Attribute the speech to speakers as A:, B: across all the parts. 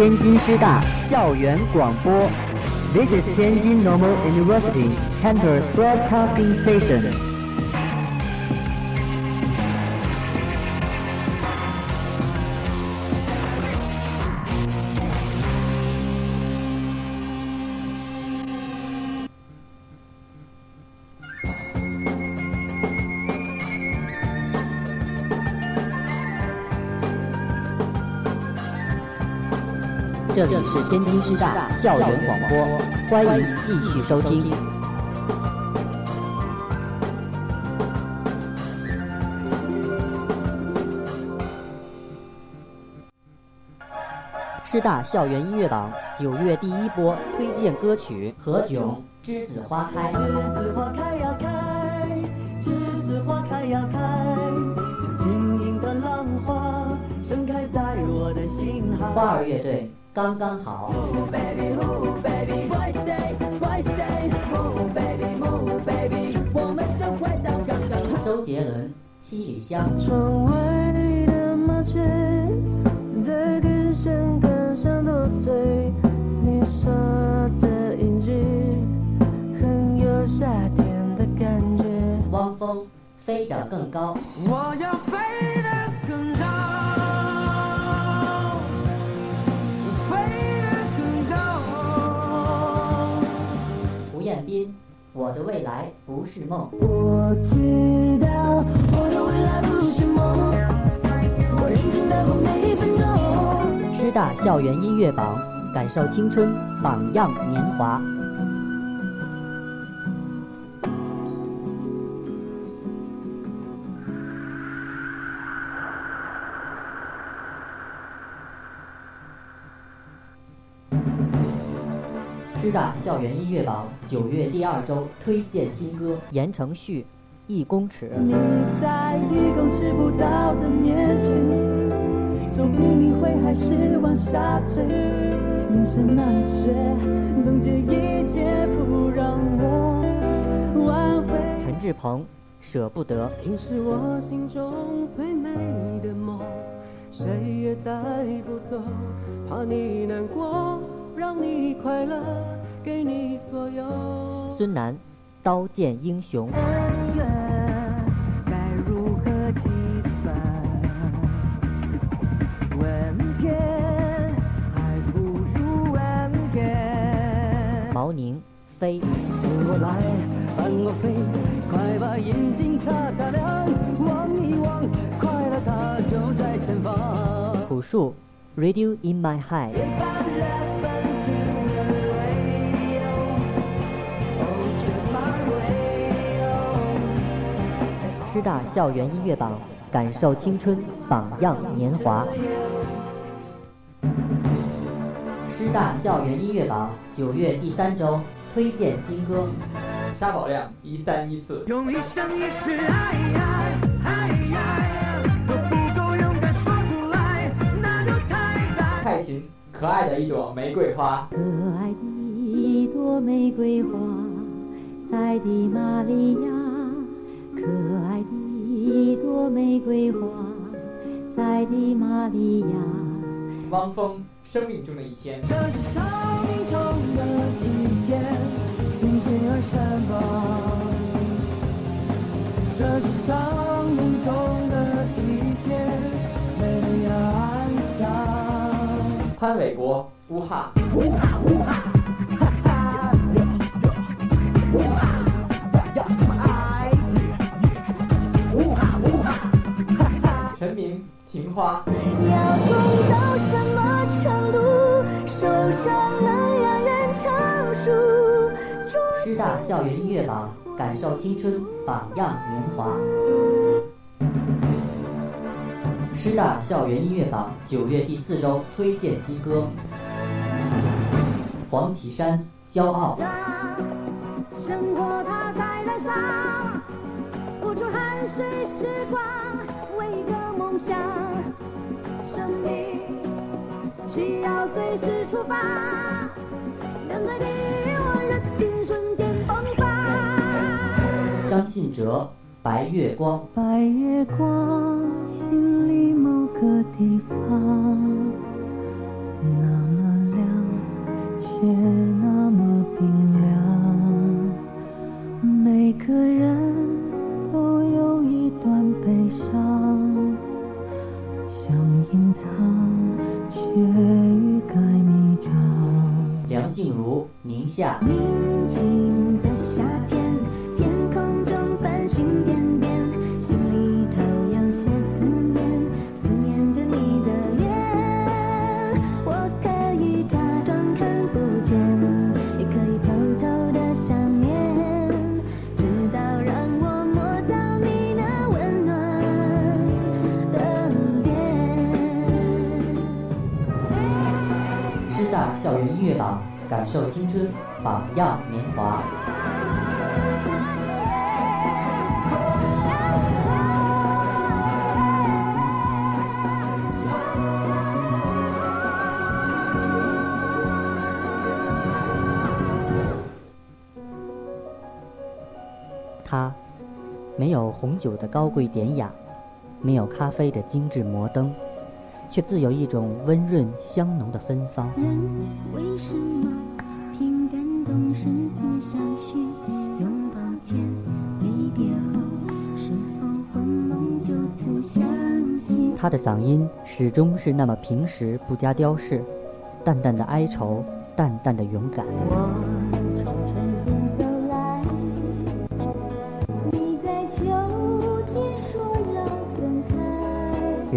A: 天津师大校园广播。This is Tianjin Normal University campus broadcasting station. 这里是天津师大校园广播，欢迎继续收听。师大校园音乐榜九月第一波推荐歌曲《何炅栀子花开》。
B: 栀子花开呀开，栀子花开呀开，像晶莹的浪花盛开在我的心海。
A: 花儿乐队刚刚好。
B: Move baby, move baby, why stay, why stay? Move baby, move baby，我们就快到刚刚。
A: 周杰伦《七里香》。
B: 窗外的麻雀在电线杆上多嘴，你说这一句很有夏天的感觉。
A: 汪峰飞得更高。
B: 我要飞得
A: 我的未来不是梦。
B: 我知道我的未来不是梦，我认真的过每一分钟。
A: 师大校园音乐榜，感受青春，榜样年华。师大校园音乐榜九月第二周推荐新歌《言承旭》，一公尺。
B: 你在一公尺不到的面前，手比你会还是往下坠，眼神那么绝，冻结一切不让我挽回。
A: 陈志朋，舍不得。
B: 你是我心中最美的梦，谁也带不走，怕你难过，让你快乐，给你所有。
A: 孙楠，刀剑英雄。
B: 恩怨该如何计算？问天还不如问天。
A: 毛宁，飞。
B: 送我来，伴我飞，快把眼睛擦擦亮，望一望，快乐它就在前方。
A: 朴树，Radio in my head。师大校园音乐榜，感受青春，榜样年华。师大校园音乐榜九月第三周推荐新歌。
C: 沙宝亮一三一四，
B: 用一生一世爱爱爱爱，都不够勇敢说出来，那就太大。
C: 蔡琴可爱的一朵玫瑰花，
D: 可爱的一朵玫瑰花，塞的玛利亚。可一朵玫瑰花，塞的玛利亚。
C: 汪峰生命中的一天，
B: 这是生命中的一天，迎接而闪光。这是生命中的一天，美丽而安详。
C: 潘玮柏乌哈，陈花，
D: 要痛到什么程度，受伤能让人成熟。
A: 师大校园音乐榜，感受青春，榜样年华。师大校园音乐榜九月第四周推荐新歌。黄绮珊，骄傲。
D: 生活它在燃烧，付出汗水时光，时出发，你我热情瞬间迸发。
A: 张信哲，白月光。
B: 白月光，心里某个地方，那界那么
A: 校园音乐榜，感受青春，榜样年华。它没有红酒的高贵典雅，没有咖啡的精致摩登，却自有一种温润香浓的芬芳。
D: 人为什么凭感动相许？拥抱前，离别后，是否魂梦就此相惜？
A: 他的嗓音始终是那么平实，不加雕饰，淡淡的哀愁，淡淡的勇敢。
D: 我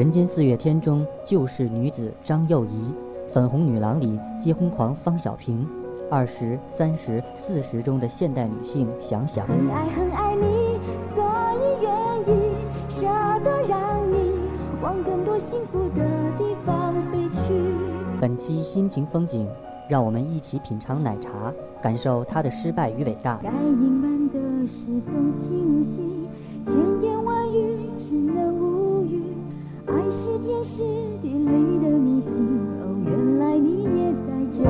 A: 人间四月天中救世女子张幼仪，粉红女郎里结婚狂方小平，二十三十四十中的现代女性想想。
D: 很爱很爱你，所以愿意舍得让你往更多幸福的地方飞去。
A: 本期心情风景，让我们一起品尝奶茶，感受它的失败与伟大。
D: 该隐瞒的事总清晰，千言万语只能时地利的迷信，哦，原来你也在这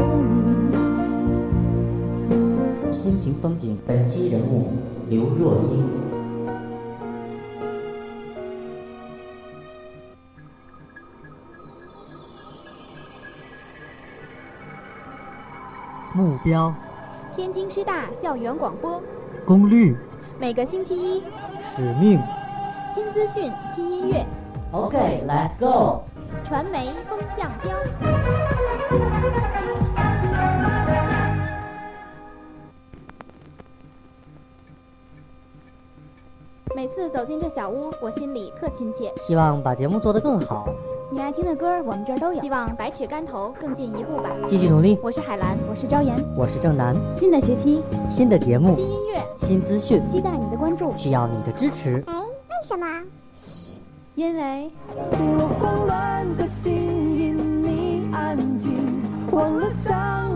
D: 里。
A: 心情风景，本期人物刘若英。目标、
E: 天津师大校园广播，
A: 功率、
E: 每个星期一
A: 使命。
E: 新资讯、新音乐，
A: OK，Let's、go。
E: 传媒风向标。每次走进这小屋，我心里特亲切。
A: 希望把节目做得更好，
E: 你爱听的歌，我们这儿都有。希望百尺竿头更进一步吧。
A: 继续努力。
E: 我是海兰，我是昭妍。
A: 我是郑楠，
E: 新的学期，
A: 新的节目
E: 新，音乐，
A: 新资讯，
E: 期待你的关注。
A: 需要你的支持。
E: 因为。
B: 我慌乱的心因你安静，忘了伤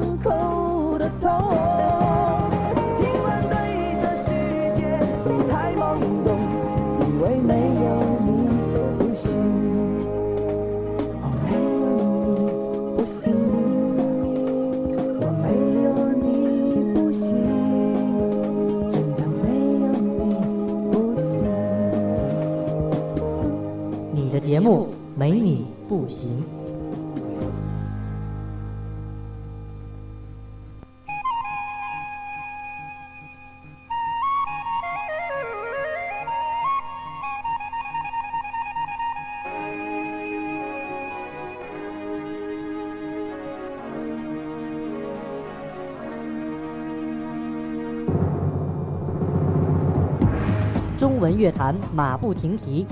A: 中文乐坛马不停蹄，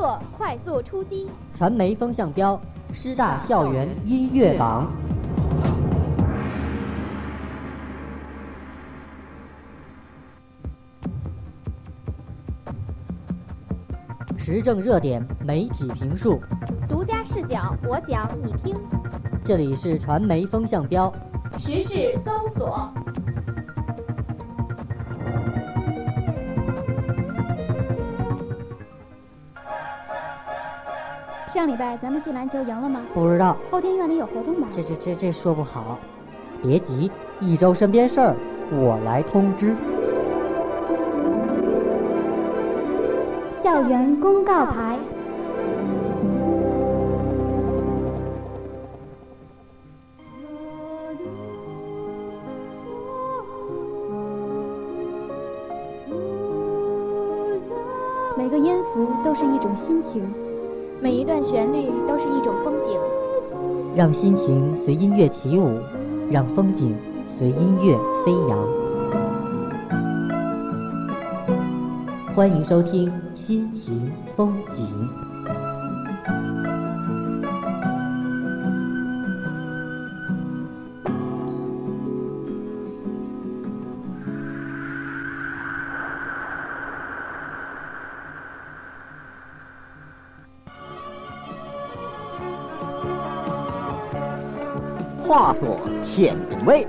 E: 作快速出击。
A: 传媒风向标，师大校园音乐榜。时政热点，媒体评述，
E: 独家视角，我讲你听。
A: 这里是传媒风向标。
E: 时事搜索。上礼拜咱们系篮球赢了吗？
A: 不知道。
E: 后天院里有活动吧？
A: 这这这这说不好。别急一周身边事儿我来通知。
D: 校园公告牌。
E: 每个音符都是一种心情。每一段旋律都是一种风景。
A: 让心情随音乐起舞，让风景随音乐飞扬。欢迎收听《心情风景》。
F: 话说天津卫